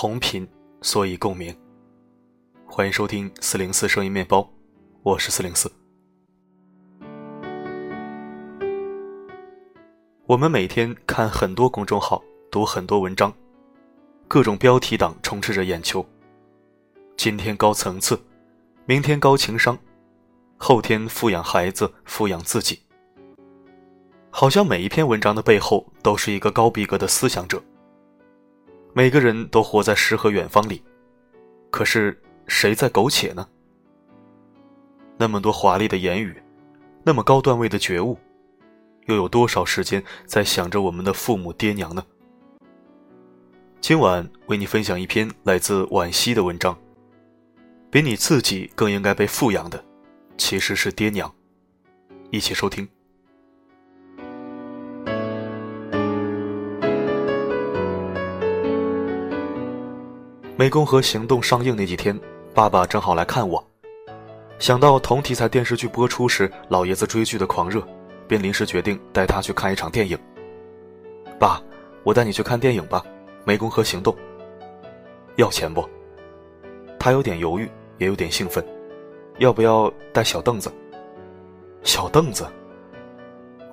同频，所以共鸣。欢迎收听四零四声音面包，我是四零四。我们每天看很多公众号，读很多文章，各种标题党充斥着眼球。今天高层次，明天高情商，后天富养孩子，富养自己。好像每一篇文章的背后都是一个高逼格的思想者。每个人都活在诗和远方里，可是谁在苟且呢？那么多华丽的言语，那么高段位的觉悟，又有多少时间在想着我们的父母爹娘呢？今晚为你分享一篇来自惋惜的文章。比你自己更应该被富养的，其实是爹娘。一起收听。《湄公河行动》上映那几天，爸爸正好来看我。想到同题材电视剧播出时老爷子追剧的狂热，便临时决定带他去看一场电影。爸，我带你去看电影吧，《湄公河行动》。要钱不？他有点犹豫，也有点兴奋。要不要带小凳子？小凳子。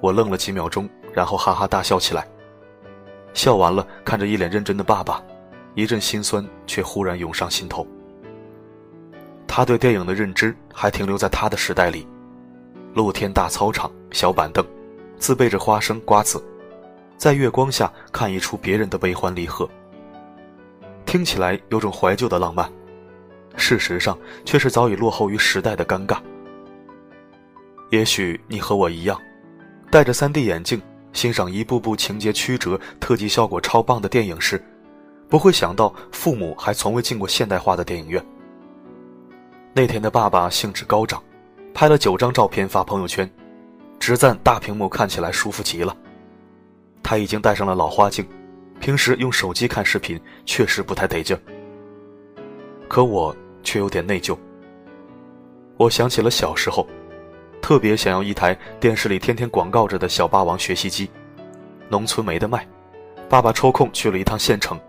我愣了几秒钟，然后哈哈大笑起来。笑完了，看着一脸认真的爸爸。一阵心酸，却忽然涌上心头。他对电影的认知还停留在他的时代里，露天大操场、小板凳，自备着花生、瓜子，在月光下看一出别人的悲欢离合。听起来有种怀旧的浪漫，事实上却是早已落后于时代的尴尬。也许你和我一样，戴着 3D 眼镜欣赏一部部情节曲折、特技效果超棒的电影时。不会想到父母还从未进过现代化的电影院。那天的爸爸兴致高涨，拍了九张照片发朋友圈，直赞大屏幕看起来舒服极了。他已经戴上了老花镜，平时用手机看视频确实不太得劲儿。可我却有点内疚。我想起了小时候，特别想要一台电视里天天广告着的小霸王学习机，农村没得卖，爸爸抽空去了一趟县城。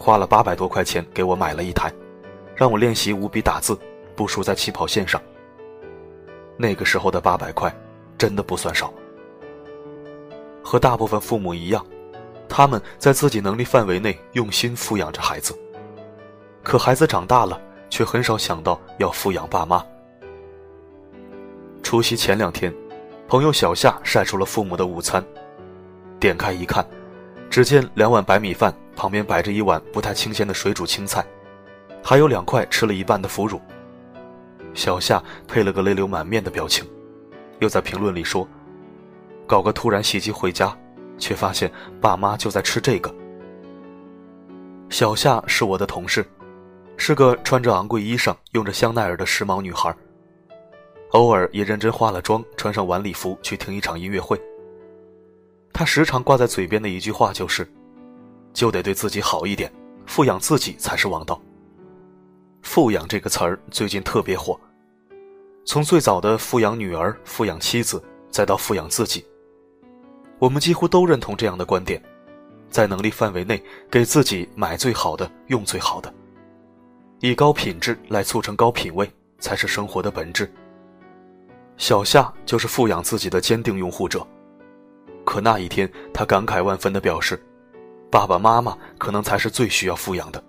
花了八百多块钱给我买了一台，让我练习五笔打字，不输在起跑线上。那个时候的八百块，真的不算少。和大部分父母一样，他们在自己能力范围内用心抚养着孩子。可孩子长大了，却很少想到要抚养爸妈。除夕前两天，朋友小夏晒出了父母的午餐，点开一看，只见两碗白米饭。旁边摆着一碗不太新鲜的水煮青菜，还有两块吃了一半的腐乳。小夏配了个泪流满面的表情，又在评论里说：“搞个突然袭击回家，却发现爸妈就在吃这个。”小夏是我的同事，是个穿着昂贵衣裳、用着香奈儿的时髦女孩，偶尔也认真化了妆，穿上晚礼服去听一场音乐会。她时常挂在嘴边的一句话就是。就得对自己好一点，富养自己才是王道。富养这个词儿最近特别火，从最早的富养女儿、富养妻子，再到富养自己，我们几乎都认同这样的观点：在能力范围内，给自己买最好的，用最好的，以高品质来促成高品位，才是生活的本质。小夏就是富养自己的坚定拥护者，可那一天，他感慨万分地表示。爸爸妈妈可能才是最需要富养的。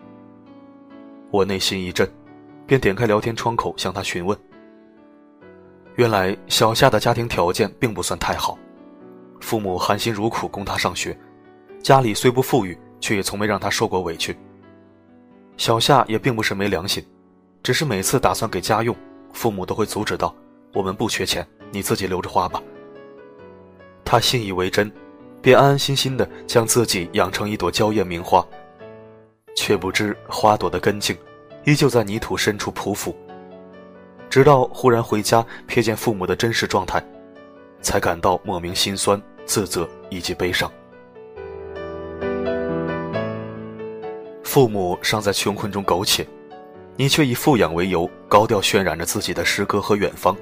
我内心一震，便点开聊天窗口向他询问。原来小夏的家庭条件并不算太好，父母含辛茹苦供他上学，家里虽不富裕，却也从没让他受过委屈。小夏也并不是没良心，只是每次打算给家用，父母都会阻止道：“我们不缺钱，你自己留着花吧。”他信以为真。便安安心心的将自己养成一朵娇艳名花，却不知花朵的根茎依旧在泥土深处匍匐。直到忽然回家瞥见父母的真实状态，才感到莫名心酸、自责以及悲伤。父母尚在穷困中苟且，你却以富养为由高调渲染着自己的诗歌和远方。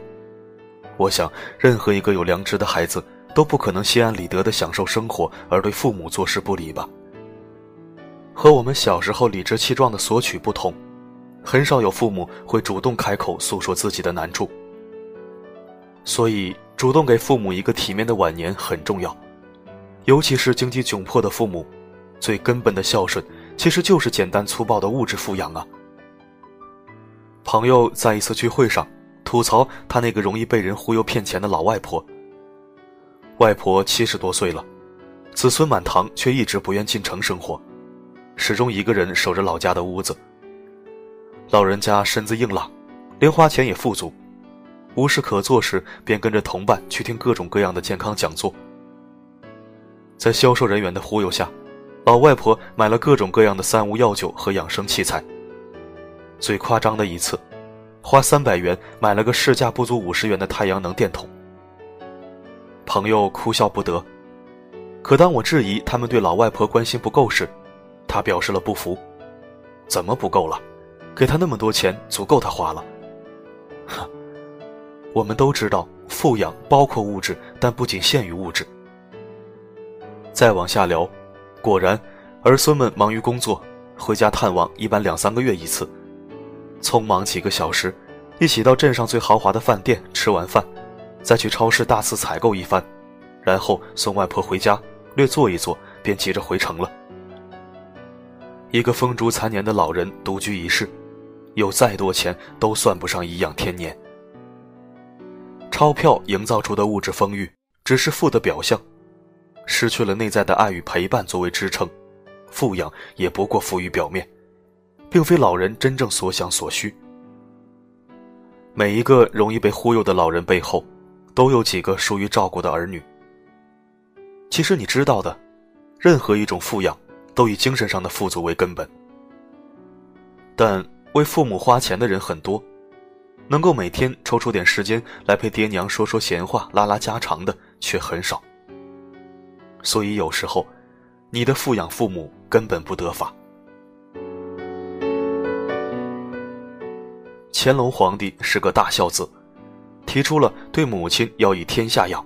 我想，任何一个有良知的孩子。都不可能心安理得的享受生活，而对父母坐视不理吧？和我们小时候理直气壮的索取不同，很少有父母会主动开口诉说自己的难处。所以，主动给父母一个体面的晚年很重要，尤其是经济窘迫的父母，最根本的孝顺其实就是简单粗暴的物质富养啊。朋友在一次聚会上吐槽他那个容易被人忽悠骗钱的老外婆。外婆七十多岁了，子孙满堂，却一直不愿进城生活，始终一个人守着老家的屋子。老人家身子硬朗，零花钱也富足，无事可做时便跟着同伴去听各种各样的健康讲座。在销售人员的忽悠下，老外婆买了各种各样的三无药酒和养生器材。最夸张的一次，花三百元买了个市价不足五十元的太阳能电筒。朋友哭笑不得，可当我质疑他们对老外婆关心不够时，他表示了不服。怎么不够了？给他那么多钱，足够他花了。哈，我们都知道，富养包括物质，但不仅限于物质。再往下聊，果然，儿孙们忙于工作，回家探望一般两三个月一次，匆忙几个小时，一起到镇上最豪华的饭店吃完饭。再去超市大肆采购一番，然后送外婆回家，略坐一坐，便急着回城了。一个风烛残年的老人独居一室，有再多钱都算不上颐养天年。钞票营造出的物质丰裕，只是富的表象，失去了内在的爱与陪伴作为支撑，富养也不过浮于表面，并非老人真正所想所需。每一个容易被忽悠的老人背后。都有几个疏于照顾的儿女。其实你知道的，任何一种富养，都以精神上的富足为根本。但为父母花钱的人很多，能够每天抽出点时间来陪爹娘说说闲话、拉拉家常的却很少。所以有时候，你的富养父母根本不得法。乾隆皇帝是个大孝子。提出了对母亲要以天下养，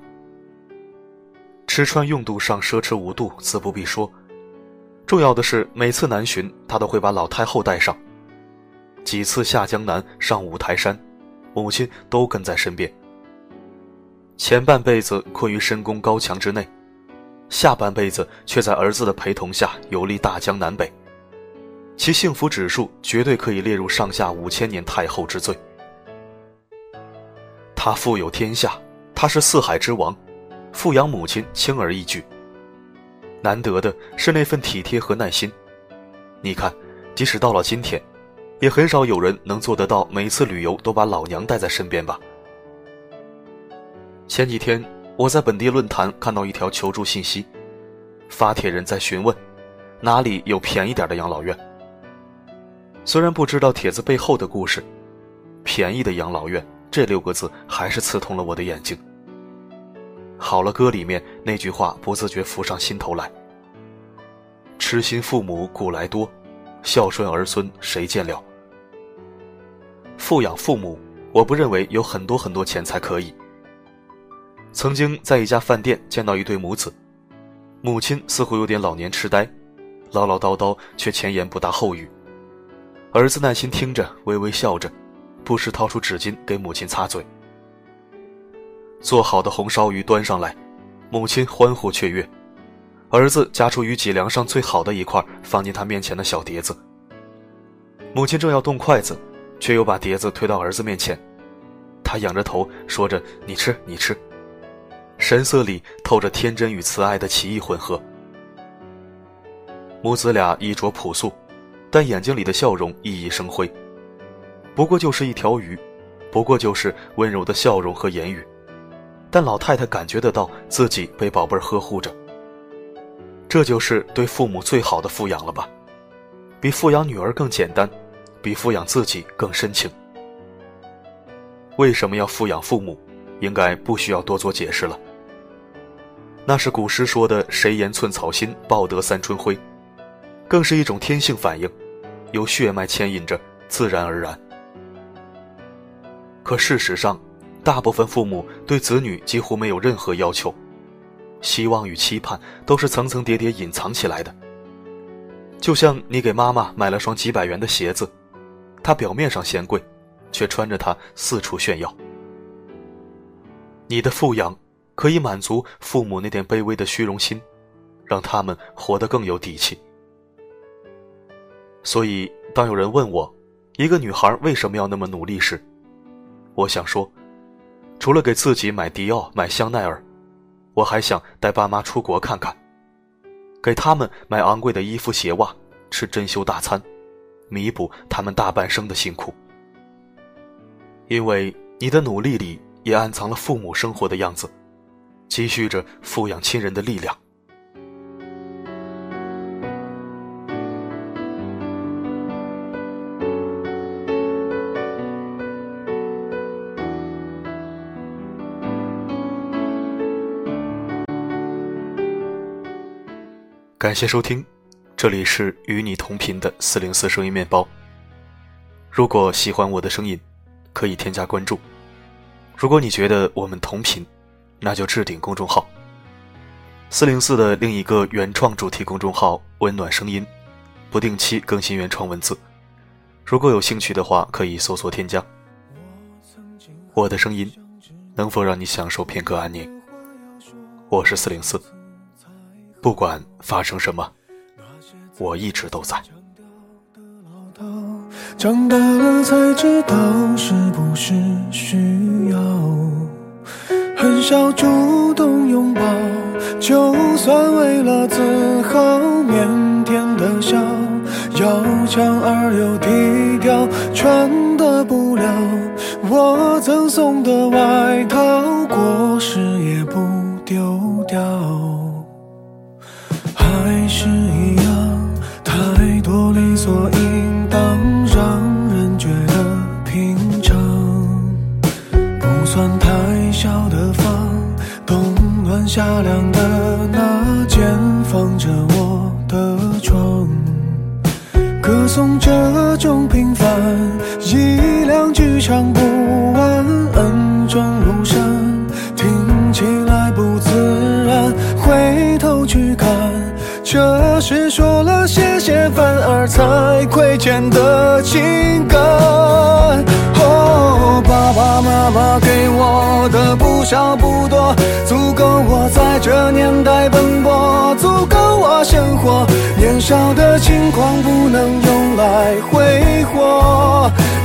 吃穿用度上奢侈无度，自不必说。重要的是，每次南巡，他都会把老太后带上；几次下江南、上五台山，母亲都跟在身边。前半辈子困于深宫高墙之内，下半辈子却在儿子的陪同下游历大江南北，其幸福指数绝对可以列入上下五千年太后之最。他富有天下，他是四海之王，富养母亲轻而易举。难得的是那份体贴和耐心。你看，即使到了今天，也很少有人能做得到每次旅游都把老娘带在身边吧。前几天我在本地论坛看到一条求助信息，发帖人在询问，哪里有便宜点的养老院。虽然不知道帖子背后的故事，便宜的养老院。这六个字还是刺痛了我的眼睛。好了，歌里面那句话不自觉浮上心头来：“痴心父母古来多，孝顺儿孙谁见了？”富养父母，我不认为有很多很多钱才可以。曾经在一家饭店见到一对母子，母亲似乎有点老年痴呆，唠唠叨叨却前言不搭后语，儿子耐心听着，微微笑着。不时掏出纸巾给母亲擦嘴。做好的红烧鱼端上来，母亲欢呼雀跃。儿子夹出鱼脊梁上最好的一块，放进他面前的小碟子。母亲正要动筷子，却又把碟子推到儿子面前。他仰着头说着：“你吃，你吃。”神色里透着天真与慈爱的奇异混合。母子俩衣着朴素，但眼睛里的笑容熠熠生辉。不过就是一条鱼，不过就是温柔的笑容和言语，但老太太感觉得到自己被宝贝儿呵护着。这就是对父母最好的富养了吧？比富养女儿更简单，比富养自己更深情。为什么要富养父母？应该不需要多做解释了。那是古诗说的“谁言寸草心，报得三春晖”，更是一种天性反应，由血脉牵引着，自然而然。可事实上，大部分父母对子女几乎没有任何要求，希望与期盼都是层层叠叠隐藏起来的。就像你给妈妈买了双几百元的鞋子，她表面上嫌贵，却穿着它四处炫耀。你的富养可以满足父母那点卑微的虚荣心，让他们活得更有底气。所以，当有人问我，一个女孩为什么要那么努力时，我想说，除了给自己买迪奥、买香奈儿，我还想带爸妈出国看看。给他们买昂贵的衣服鞋袜，吃珍馐大餐，弥补他们大半生的辛苦。因为你的努力里也暗藏了父母生活的样子，积蓄着富养亲人的力量。感谢收听，这里是与你同频的四零四声音面包。如果喜欢我的声音，可以添加关注。如果你觉得我们同频，那就置顶公众号。四零四的另一个原创主题公众号“温暖声音”，不定期更新原创文字。如果有兴趣的话，可以搜索添加。我的声音能否让你享受片刻安宁？我是四零四。不管发生什么，我一直都在。长大了才知道是不是需要，很少主动拥抱，就算为了自豪，腼腆的笑，要强而又低调，穿的不了我赠送的外套，过时也不丢掉。还是一样，太多理所应当，让人觉得平常。不算太小的房，冬暖夏凉的那间，放着我的床。歌颂这种平凡，一两句唱不只说了谢谢，反而才亏欠的情感。哦，爸爸妈妈给我的不少不多，足够我在这年代奔波，足够我生活。年少的轻狂不能用来挥霍，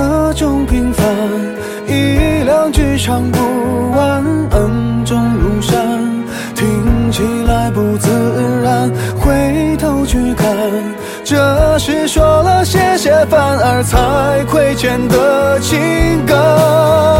这种平凡，一两句唱不完，恩重如山，听起来不自然，回头去看，这是说了谢谢，反而才亏欠的情感。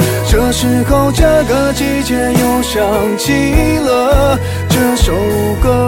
时候，这个季节又想起了这首歌。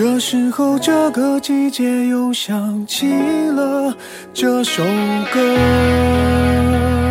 这时候这个季节又想起了这首歌。